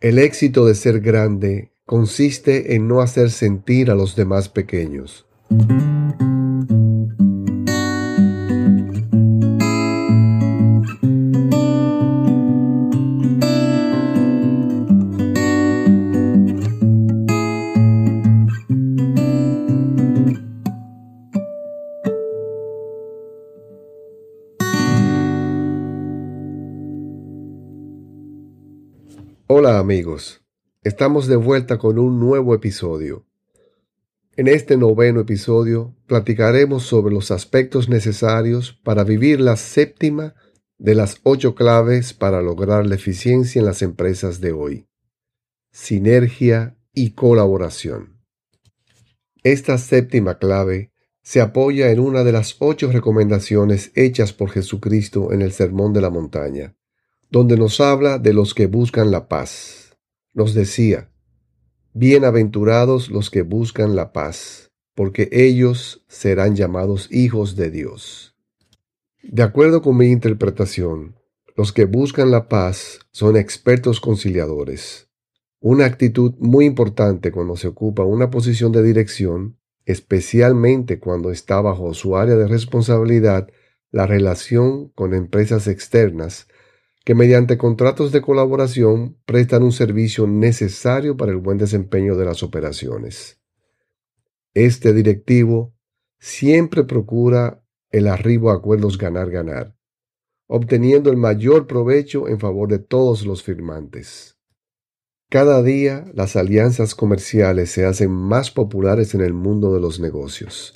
El éxito de ser grande consiste en no hacer sentir a los demás pequeños. Hola amigos, estamos de vuelta con un nuevo episodio. En este noveno episodio platicaremos sobre los aspectos necesarios para vivir la séptima de las ocho claves para lograr la eficiencia en las empresas de hoy. Sinergia y colaboración. Esta séptima clave se apoya en una de las ocho recomendaciones hechas por Jesucristo en el Sermón de la Montaña donde nos habla de los que buscan la paz. Nos decía, Bienaventurados los que buscan la paz, porque ellos serán llamados hijos de Dios. De acuerdo con mi interpretación, los que buscan la paz son expertos conciliadores, una actitud muy importante cuando se ocupa una posición de dirección, especialmente cuando está bajo su área de responsabilidad la relación con empresas externas que mediante contratos de colaboración prestan un servicio necesario para el buen desempeño de las operaciones. Este directivo siempre procura el arribo a acuerdos ganar-ganar, obteniendo el mayor provecho en favor de todos los firmantes. Cada día las alianzas comerciales se hacen más populares en el mundo de los negocios.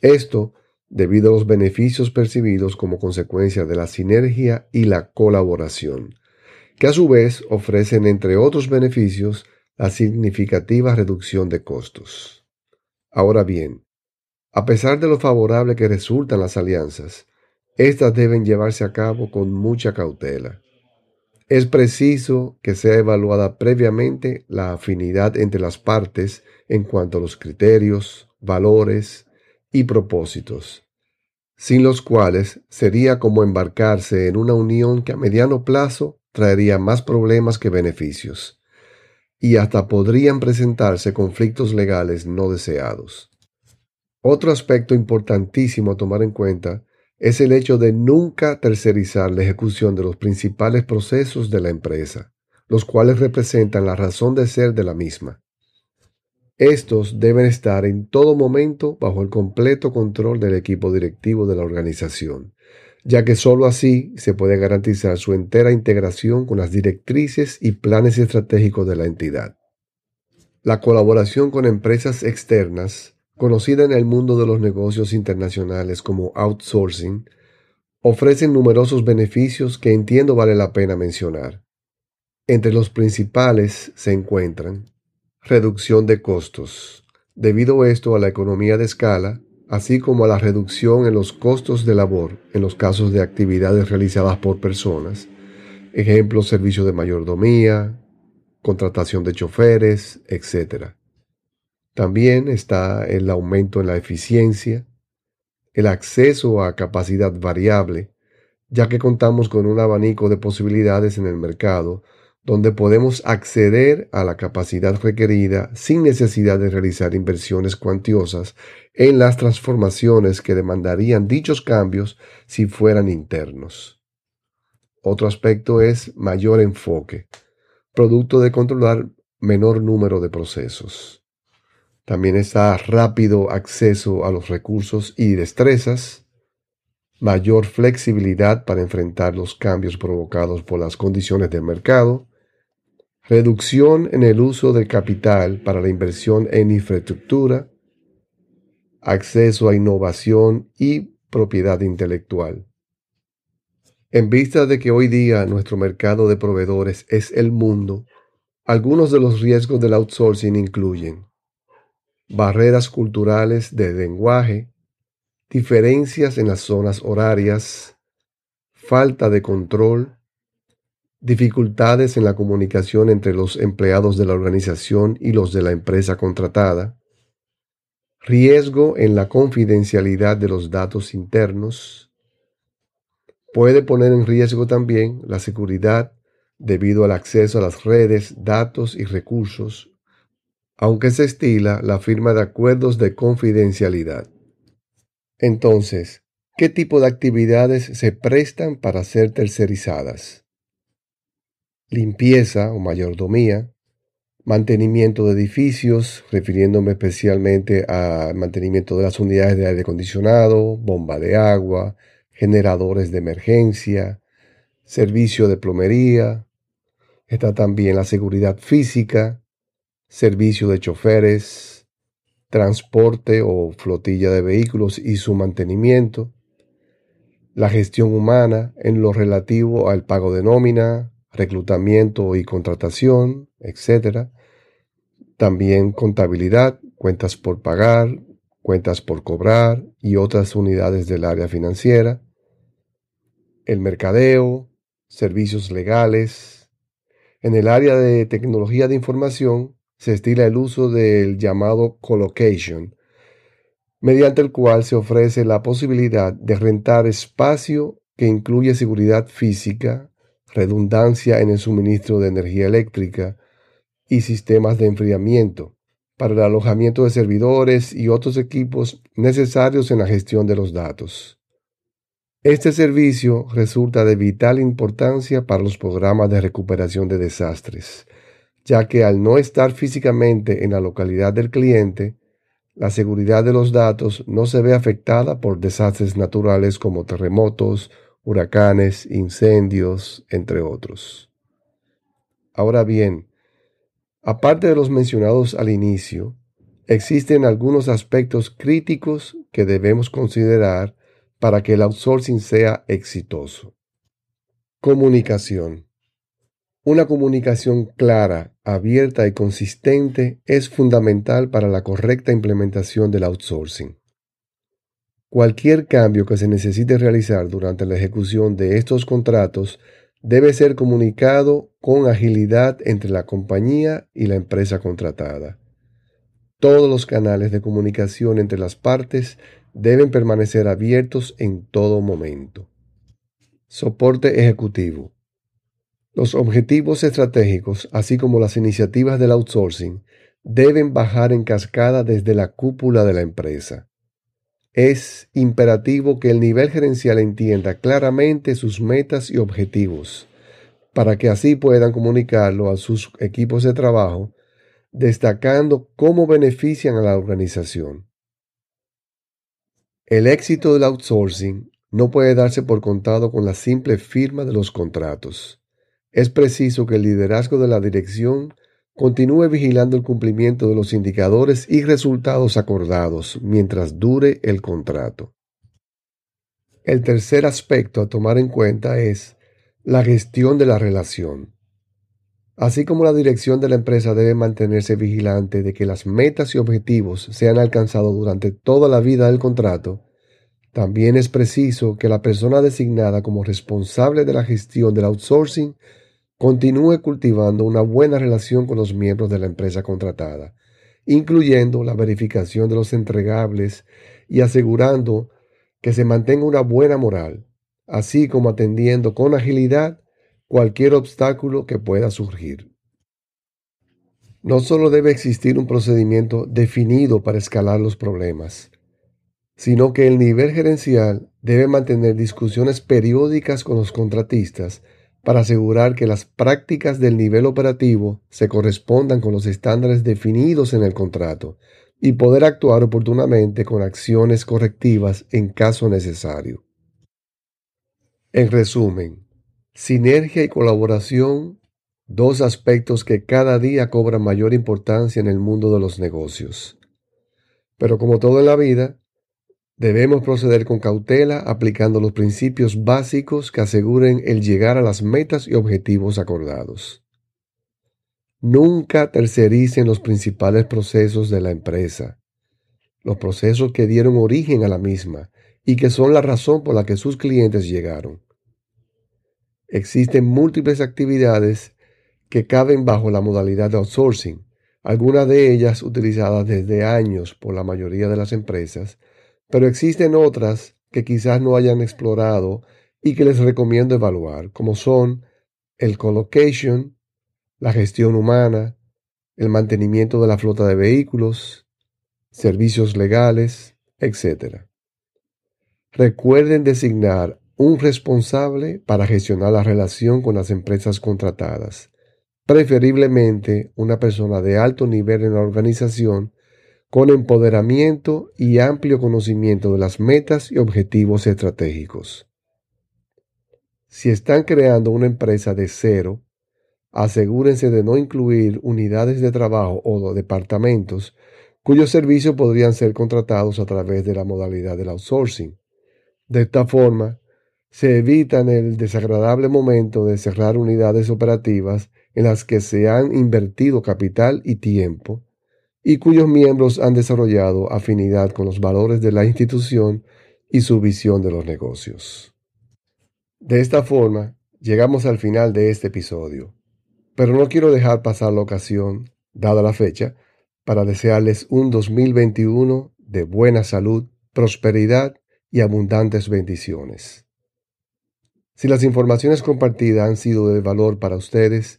Esto debido a los beneficios percibidos como consecuencia de la sinergia y la colaboración, que a su vez ofrecen, entre otros beneficios, la significativa reducción de costos. Ahora bien, a pesar de lo favorable que resultan las alianzas, éstas deben llevarse a cabo con mucha cautela. Es preciso que sea evaluada previamente la afinidad entre las partes en cuanto a los criterios, valores, y propósitos, sin los cuales sería como embarcarse en una unión que a mediano plazo traería más problemas que beneficios, y hasta podrían presentarse conflictos legales no deseados. Otro aspecto importantísimo a tomar en cuenta es el hecho de nunca tercerizar la ejecución de los principales procesos de la empresa, los cuales representan la razón de ser de la misma. Estos deben estar en todo momento bajo el completo control del equipo directivo de la organización, ya que sólo así se puede garantizar su entera integración con las directrices y planes estratégicos de la entidad. La colaboración con empresas externas, conocida en el mundo de los negocios internacionales como outsourcing, ofrecen numerosos beneficios que entiendo vale la pena mencionar. Entre los principales se encuentran Reducción de costos. Debido esto a la economía de escala, así como a la reducción en los costos de labor en los casos de actividades realizadas por personas, ejemplo, servicio de mayordomía, contratación de choferes, etc. También está el aumento en la eficiencia, el acceso a capacidad variable, ya que contamos con un abanico de posibilidades en el mercado donde podemos acceder a la capacidad requerida sin necesidad de realizar inversiones cuantiosas en las transformaciones que demandarían dichos cambios si fueran internos. Otro aspecto es mayor enfoque, producto de controlar menor número de procesos. También está rápido acceso a los recursos y destrezas, mayor flexibilidad para enfrentar los cambios provocados por las condiciones del mercado, reducción en el uso del capital para la inversión en infraestructura, acceso a innovación y propiedad intelectual. En vista de que hoy día nuestro mercado de proveedores es el mundo, algunos de los riesgos del outsourcing incluyen barreras culturales de lenguaje, diferencias en las zonas horarias, falta de control, dificultades en la comunicación entre los empleados de la organización y los de la empresa contratada, riesgo en la confidencialidad de los datos internos, puede poner en riesgo también la seguridad debido al acceso a las redes, datos y recursos, aunque se estila la firma de acuerdos de confidencialidad. Entonces, ¿qué tipo de actividades se prestan para ser tercerizadas? Limpieza o mayordomía, mantenimiento de edificios, refiriéndome especialmente al mantenimiento de las unidades de aire acondicionado, bomba de agua, generadores de emergencia, servicio de plomería. Está también la seguridad física, servicio de choferes, transporte o flotilla de vehículos y su mantenimiento, la gestión humana en lo relativo al pago de nómina, reclutamiento y contratación, etc. También contabilidad, cuentas por pagar, cuentas por cobrar y otras unidades del área financiera. El mercadeo, servicios legales. En el área de tecnología de información se estila el uso del llamado colocation, mediante el cual se ofrece la posibilidad de rentar espacio que incluye seguridad física, redundancia en el suministro de energía eléctrica, y sistemas de enfriamiento para el alojamiento de servidores y otros equipos necesarios en la gestión de los datos. Este servicio resulta de vital importancia para los programas de recuperación de desastres, ya que al no estar físicamente en la localidad del cliente, la seguridad de los datos no se ve afectada por desastres naturales como terremotos, huracanes, incendios, entre otros. Ahora bien, Aparte de los mencionados al inicio, existen algunos aspectos críticos que debemos considerar para que el outsourcing sea exitoso. Comunicación. Una comunicación clara, abierta y consistente es fundamental para la correcta implementación del outsourcing. Cualquier cambio que se necesite realizar durante la ejecución de estos contratos debe ser comunicado con agilidad entre la compañía y la empresa contratada. Todos los canales de comunicación entre las partes deben permanecer abiertos en todo momento. Soporte ejecutivo. Los objetivos estratégicos, así como las iniciativas del outsourcing, deben bajar en cascada desde la cúpula de la empresa. Es imperativo que el nivel gerencial entienda claramente sus metas y objetivos, para que así puedan comunicarlo a sus equipos de trabajo, destacando cómo benefician a la organización. El éxito del outsourcing no puede darse por contado con la simple firma de los contratos. Es preciso que el liderazgo de la dirección continúe vigilando el cumplimiento de los indicadores y resultados acordados mientras dure el contrato. El tercer aspecto a tomar en cuenta es la gestión de la relación. Así como la dirección de la empresa debe mantenerse vigilante de que las metas y objetivos sean alcanzados durante toda la vida del contrato, también es preciso que la persona designada como responsable de la gestión del outsourcing continúe cultivando una buena relación con los miembros de la empresa contratada, incluyendo la verificación de los entregables y asegurando que se mantenga una buena moral, así como atendiendo con agilidad cualquier obstáculo que pueda surgir. No solo debe existir un procedimiento definido para escalar los problemas, sino que el nivel gerencial debe mantener discusiones periódicas con los contratistas para asegurar que las prácticas del nivel operativo se correspondan con los estándares definidos en el contrato y poder actuar oportunamente con acciones correctivas en caso necesario. En resumen, sinergia y colaboración, dos aspectos que cada día cobran mayor importancia en el mundo de los negocios. Pero como todo en la vida, Debemos proceder con cautela aplicando los principios básicos que aseguren el llegar a las metas y objetivos acordados. Nunca tercericen los principales procesos de la empresa, los procesos que dieron origen a la misma y que son la razón por la que sus clientes llegaron. Existen múltiples actividades que caben bajo la modalidad de outsourcing, algunas de ellas utilizadas desde años por la mayoría de las empresas, pero existen otras que quizás no hayan explorado y que les recomiendo evaluar, como son el colocation, la gestión humana, el mantenimiento de la flota de vehículos, servicios legales, etc. Recuerden designar un responsable para gestionar la relación con las empresas contratadas, preferiblemente una persona de alto nivel en la organización con empoderamiento y amplio conocimiento de las metas y objetivos estratégicos. Si están creando una empresa de cero, asegúrense de no incluir unidades de trabajo o departamentos cuyos servicios podrían ser contratados a través de la modalidad del outsourcing. De esta forma, se evitan el desagradable momento de cerrar unidades operativas en las que se han invertido capital y tiempo y cuyos miembros han desarrollado afinidad con los valores de la institución y su visión de los negocios. De esta forma, llegamos al final de este episodio, pero no quiero dejar pasar la ocasión, dada la fecha, para desearles un 2021 de buena salud, prosperidad y abundantes bendiciones. Si las informaciones compartidas han sido de valor para ustedes,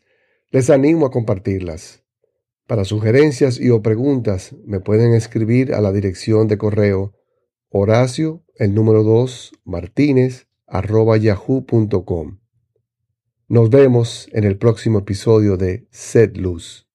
les animo a compartirlas. Para sugerencias y o preguntas me pueden escribir a la dirección de correo Horacio, el número 2, Martínez, arroba yahoo.com. Nos vemos en el próximo episodio de Sed Luz.